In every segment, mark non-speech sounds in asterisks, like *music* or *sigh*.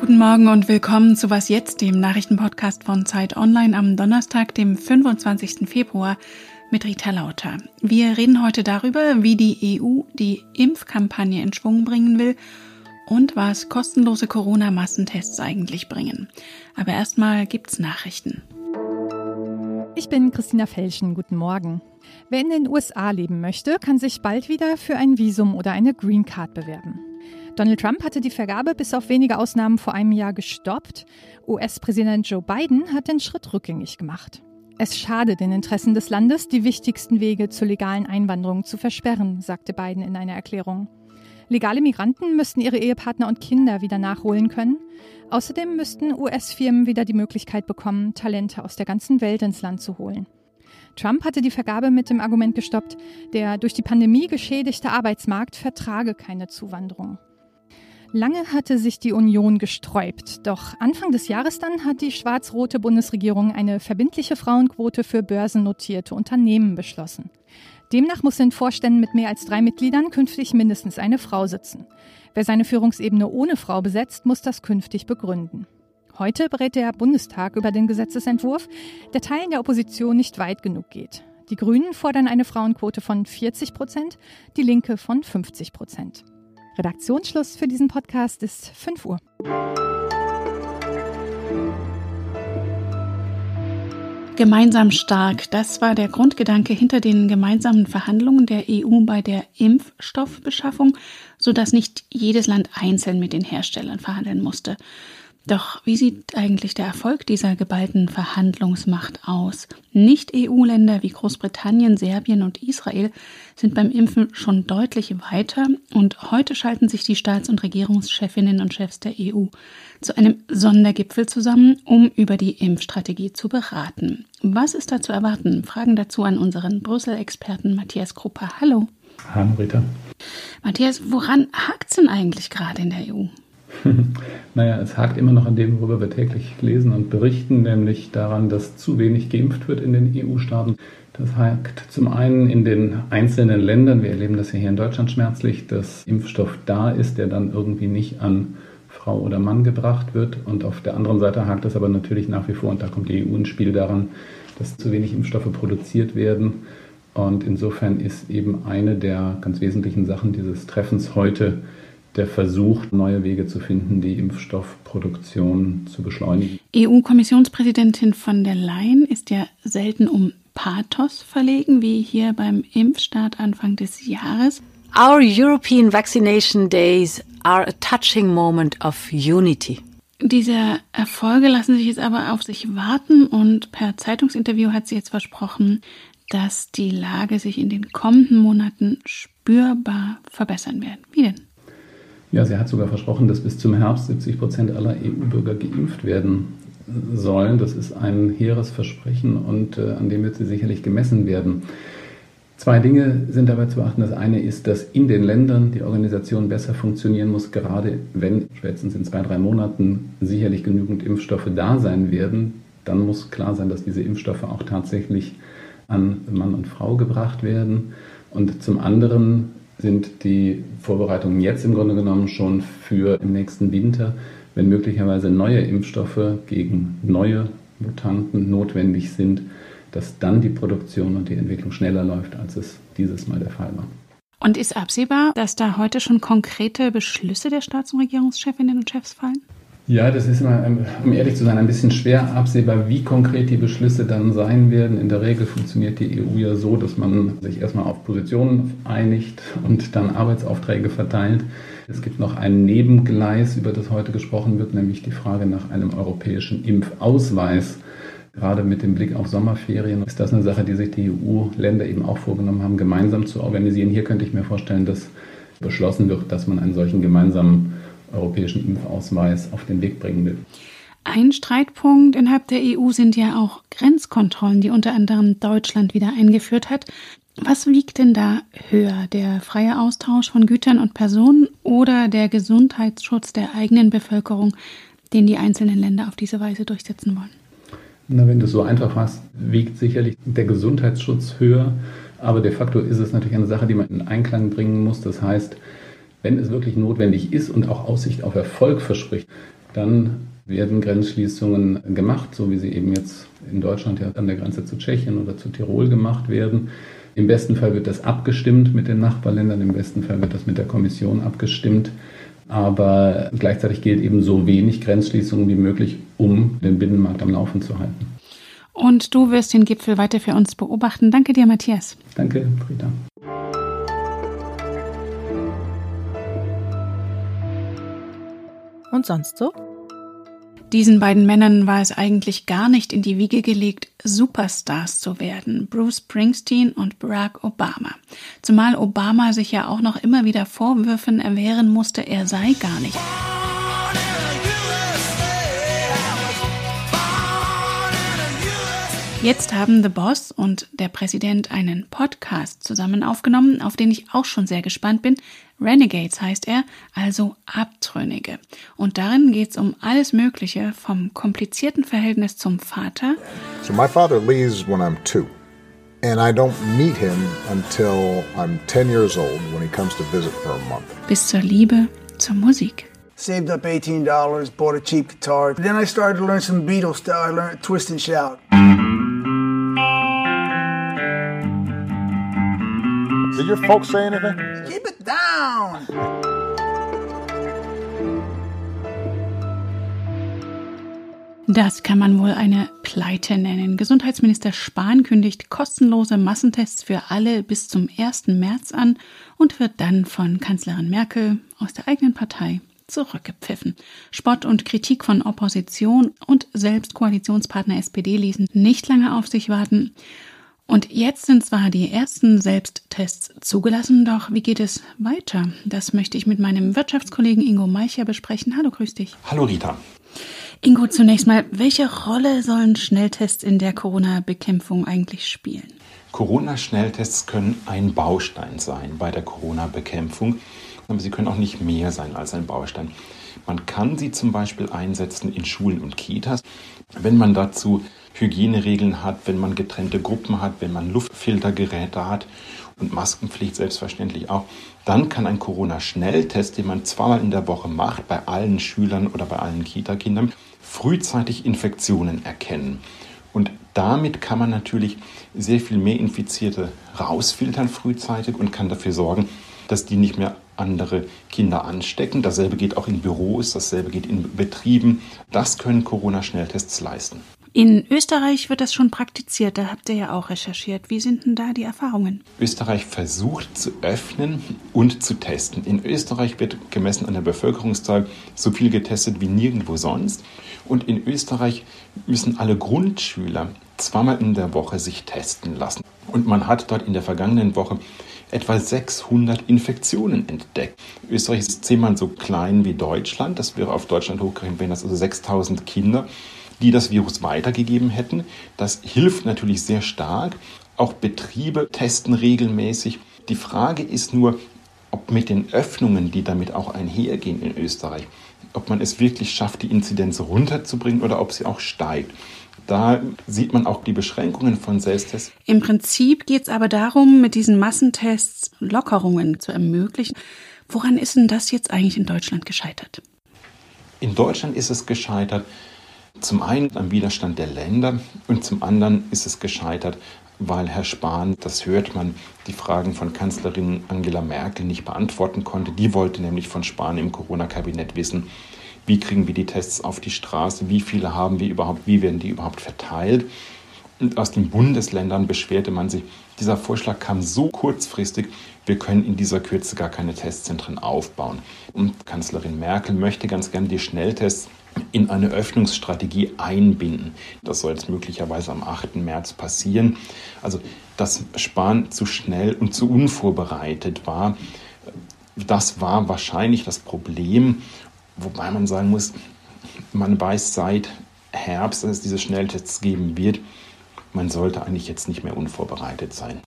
Guten Morgen und willkommen zu Was jetzt, dem Nachrichtenpodcast von Zeit Online am Donnerstag, dem 25. Februar mit Rita Lauter. Wir reden heute darüber, wie die EU die Impfkampagne in Schwung bringen will und was kostenlose Corona-Massentests eigentlich bringen. Aber erstmal gibt's Nachrichten. Ich bin Christina Felschen. Guten Morgen. Wer in den USA leben möchte, kann sich bald wieder für ein Visum oder eine Green Card bewerben. Donald Trump hatte die Vergabe bis auf wenige Ausnahmen vor einem Jahr gestoppt. US-Präsident Joe Biden hat den Schritt rückgängig gemacht. Es schade den Interessen des Landes, die wichtigsten Wege zur legalen Einwanderung zu versperren, sagte Biden in einer Erklärung. Legale Migranten müssten ihre Ehepartner und Kinder wieder nachholen können. Außerdem müssten US-Firmen wieder die Möglichkeit bekommen, Talente aus der ganzen Welt ins Land zu holen. Trump hatte die Vergabe mit dem Argument gestoppt, der durch die Pandemie geschädigte Arbeitsmarkt vertrage keine Zuwanderung. Lange hatte sich die Union gesträubt, doch Anfang des Jahres dann hat die schwarz-rote Bundesregierung eine verbindliche Frauenquote für börsennotierte Unternehmen beschlossen. Demnach muss in Vorständen mit mehr als drei Mitgliedern künftig mindestens eine Frau sitzen. Wer seine Führungsebene ohne Frau besetzt, muss das künftig begründen. Heute berät der Bundestag über den Gesetzesentwurf, der Teilen der Opposition nicht weit genug geht. Die Grünen fordern eine Frauenquote von 40 Prozent, die Linke von 50 Prozent. Redaktionsschluss für diesen Podcast ist 5 Uhr. Gemeinsam stark, das war der Grundgedanke hinter den gemeinsamen Verhandlungen der EU bei der Impfstoffbeschaffung, sodass nicht jedes Land einzeln mit den Herstellern verhandeln musste. Doch wie sieht eigentlich der Erfolg dieser geballten Verhandlungsmacht aus? Nicht-EU-Länder wie Großbritannien, Serbien und Israel sind beim Impfen schon deutlich weiter und heute schalten sich die Staats- und Regierungschefinnen und Chefs der EU zu einem Sondergipfel zusammen, um über die Impfstrategie zu beraten. Was ist da zu erwarten? Fragen dazu an unseren Brüssel-Experten Matthias Krupper. Hallo. Hallo Rita. Matthias, woran hakt es denn eigentlich gerade in der EU? *laughs* naja, es hakt immer noch an dem, worüber wir täglich lesen und berichten, nämlich daran, dass zu wenig geimpft wird in den EU-Staaten. Das hakt zum einen in den einzelnen Ländern, wir erleben das ja hier in Deutschland schmerzlich, dass Impfstoff da ist, der dann irgendwie nicht an Frau oder Mann gebracht wird. Und auf der anderen Seite hakt es aber natürlich nach wie vor, und da kommt die EU ins Spiel daran, dass zu wenig Impfstoffe produziert werden. Und insofern ist eben eine der ganz wesentlichen Sachen dieses Treffens heute, der Versuch, neue Wege zu finden, die Impfstoffproduktion zu beschleunigen. EU-Kommissionspräsidentin von der Leyen ist ja selten um Pathos verlegen, wie hier beim Impfstart Anfang des Jahres. Our European Vaccination Days are a touching moment of unity. Diese Erfolge lassen sich jetzt aber auf sich warten und per Zeitungsinterview hat sie jetzt versprochen, dass die Lage sich in den kommenden Monaten spürbar verbessern wird. Wie denn? Ja, sie hat sogar versprochen, dass bis zum Herbst 70 Prozent aller EU-Bürger geimpft werden sollen. Das ist ein hehres Versprechen und äh, an dem wird sie sicherlich gemessen werden. Zwei Dinge sind dabei zu beachten. Das eine ist, dass in den Ländern die Organisation besser funktionieren muss, gerade wenn spätestens in zwei, drei Monaten sicherlich genügend Impfstoffe da sein werden. Dann muss klar sein, dass diese Impfstoffe auch tatsächlich an Mann und Frau gebracht werden. Und zum anderen sind die Vorbereitungen jetzt im Grunde genommen schon für im nächsten Winter, wenn möglicherweise neue Impfstoffe gegen neue Mutanten notwendig sind, dass dann die Produktion und die Entwicklung schneller läuft, als es dieses Mal der Fall war. Und ist absehbar, dass da heute schon konkrete Beschlüsse der Staats- und Regierungschefinnen und Chefs fallen? Ja, das ist immer, um ehrlich zu sein, ein bisschen schwer absehbar, wie konkret die Beschlüsse dann sein werden. In der Regel funktioniert die EU ja so, dass man sich erstmal auf Positionen einigt und dann Arbeitsaufträge verteilt. Es gibt noch ein Nebengleis, über das heute gesprochen wird, nämlich die Frage nach einem europäischen Impfausweis. Gerade mit dem Blick auf Sommerferien ist das eine Sache, die sich die EU-Länder eben auch vorgenommen haben, gemeinsam zu organisieren. Hier könnte ich mir vorstellen, dass beschlossen wird, dass man einen solchen gemeinsamen europäischen Impfausweis auf den Weg bringen will. Ein Streitpunkt innerhalb der EU sind ja auch Grenzkontrollen, die unter anderem Deutschland wieder eingeführt hat. Was wiegt denn da höher, der freie Austausch von Gütern und Personen oder der Gesundheitsschutz der eigenen Bevölkerung, den die einzelnen Länder auf diese Weise durchsetzen wollen? Na, wenn du es so einfach hast, wiegt sicherlich der Gesundheitsschutz höher. Aber de facto ist es natürlich eine Sache, die man in Einklang bringen muss. Das heißt, wenn es wirklich notwendig ist und auch Aussicht auf Erfolg verspricht, dann werden Grenzschließungen gemacht, so wie sie eben jetzt in Deutschland ja an der Grenze zu Tschechien oder zu Tirol gemacht werden. Im besten Fall wird das abgestimmt mit den Nachbarländern, im besten Fall wird das mit der Kommission abgestimmt. Aber gleichzeitig gilt eben so wenig Grenzschließungen wie möglich, um den Binnenmarkt am Laufen zu halten. Und du wirst den Gipfel weiter für uns beobachten. Danke dir, Matthias. Danke, Frieda. Und sonst so? Diesen beiden Männern war es eigentlich gar nicht in die Wiege gelegt, Superstars zu werden, Bruce Springsteen und Barack Obama. Zumal Obama sich ja auch noch immer wieder Vorwürfen erwehren musste, er sei gar nicht. Jetzt haben The Boss und der Präsident einen Podcast zusammen aufgenommen, auf den ich auch schon sehr gespannt bin. Renegades heißt er, also Abtrünnige. Und darin geht es um alles Mögliche, vom komplizierten Verhältnis zum Vater. So my father leaves when I'm two. And I don't meet him until I'm 10 years old when he comes to visit for a month. Bis zur Liebe zur Musik. Saved up $18, bought a cheap guitar. Then I started to learn some Beatles stuff. I learned Twist and Shout. Your folks say anything? Keep it down! Das kann man wohl eine Pleite nennen. Gesundheitsminister Spahn kündigt kostenlose Massentests für alle bis zum 1. März an und wird dann von Kanzlerin Merkel aus der eigenen Partei zurückgepfiffen. Spott und Kritik von Opposition und selbst Koalitionspartner SPD ließen nicht lange auf sich warten. Und jetzt sind zwar die ersten Selbsttests zugelassen, doch wie geht es weiter? Das möchte ich mit meinem Wirtschaftskollegen Ingo Meicher besprechen. Hallo, grüß dich. Hallo Rita. Ingo, zunächst mal, welche Rolle sollen Schnelltests in der Corona-Bekämpfung eigentlich spielen? Corona-Schnelltests können ein Baustein sein bei der Corona-Bekämpfung, aber sie können auch nicht mehr sein als ein Baustein. Man kann sie zum Beispiel einsetzen in Schulen und Kitas, wenn man dazu Hygieneregeln hat, wenn man getrennte Gruppen hat, wenn man Luftfiltergeräte hat und Maskenpflicht selbstverständlich auch, dann kann ein Corona-Schnelltest, den man zweimal in der Woche macht, bei allen Schülern oder bei allen Kita-Kindern, frühzeitig Infektionen erkennen. Und damit kann man natürlich sehr viel mehr Infizierte rausfiltern frühzeitig und kann dafür sorgen, dass die nicht mehr andere Kinder anstecken. Dasselbe geht auch in Büros, dasselbe geht in Betrieben. Das können Corona-Schnelltests leisten. In Österreich wird das schon praktiziert, da habt ihr ja auch recherchiert. Wie sind denn da die Erfahrungen? Österreich versucht zu öffnen und zu testen. In Österreich wird gemessen an der Bevölkerungszahl so viel getestet wie nirgendwo sonst. Und in Österreich müssen alle Grundschüler zweimal in der Woche sich testen lassen. Und man hat dort in der vergangenen Woche etwa 600 Infektionen entdeckt. Österreich ist zehnmal so klein wie Deutschland. Das wäre auf Deutschland hochgerechnet, wären das also 6000 Kinder die das Virus weitergegeben hätten. Das hilft natürlich sehr stark. Auch Betriebe testen regelmäßig. Die Frage ist nur, ob mit den Öffnungen, die damit auch einhergehen in Österreich, ob man es wirklich schafft, die Inzidenz runterzubringen oder ob sie auch steigt. Da sieht man auch die Beschränkungen von Selbsttests. Im Prinzip geht es aber darum, mit diesen Massentests Lockerungen zu ermöglichen. Woran ist denn das jetzt eigentlich in Deutschland gescheitert? In Deutschland ist es gescheitert, zum einen am Widerstand der Länder und zum anderen ist es gescheitert, weil Herr Spahn, das hört man, die Fragen von Kanzlerin Angela Merkel nicht beantworten konnte. Die wollte nämlich von Spahn im Corona-Kabinett wissen, wie kriegen wir die Tests auf die Straße, wie viele haben wir überhaupt, wie werden die überhaupt verteilt. Und aus den Bundesländern beschwerte man sich, dieser Vorschlag kam so kurzfristig, wir können in dieser Kürze gar keine Testzentren aufbauen. Und Kanzlerin Merkel möchte ganz gern die Schnelltests in eine Öffnungsstrategie einbinden. Das soll jetzt möglicherweise am 8. März passieren. Also, dass Spahn zu schnell und zu unvorbereitet war, das war wahrscheinlich das Problem. Wobei man sagen muss, man weiß seit Herbst, dass es diese Schnelltests geben wird. Man sollte eigentlich jetzt nicht mehr unvorbereitet sein.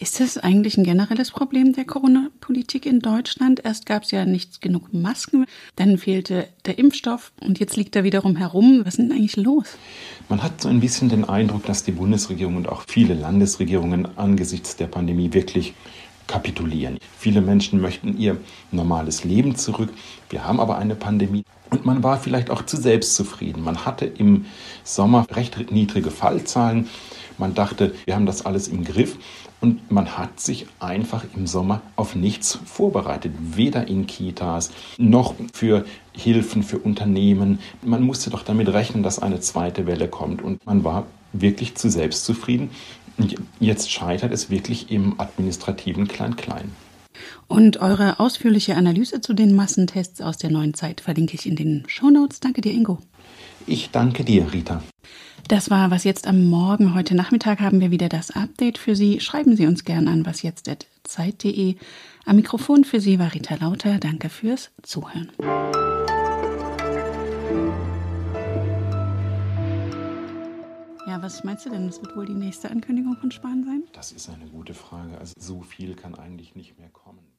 Ist das eigentlich ein generelles Problem der Corona-Politik in Deutschland. Erst gab es ja nicht genug Masken, dann fehlte der Impfstoff und jetzt liegt er wiederum herum. Was ist denn eigentlich los? Man hat so ein bisschen den Eindruck, dass die Bundesregierung und auch viele Landesregierungen angesichts der Pandemie wirklich kapitulieren. Viele Menschen möchten ihr normales Leben zurück. Wir haben aber eine Pandemie. Und man war vielleicht auch zu selbstzufrieden. Man hatte im Sommer recht niedrige Fallzahlen. Man dachte, wir haben das alles im Griff. Und man hat sich einfach im Sommer auf nichts vorbereitet. Weder in Kitas noch für Hilfen für Unternehmen. Man musste doch damit rechnen, dass eine zweite Welle kommt. Und man war wirklich zu selbstzufrieden. Und jetzt scheitert es wirklich im administrativen Klein-Klein. Und eure ausführliche Analyse zu den Massentests aus der neuen Zeit verlinke ich in den Shownotes. Danke dir, Ingo. Ich danke dir, Rita. Das war Was jetzt am Morgen. Heute Nachmittag haben wir wieder das Update für Sie. Schreiben Sie uns gern an wasjetzt.zeit.de. Am Mikrofon für Sie war Rita Lauter. Danke fürs Zuhören. Ja, was meinst du denn? Das wird wohl die nächste Ankündigung von Spahn sein? Das ist eine gute Frage. Also so viel kann eigentlich nicht mehr kommen.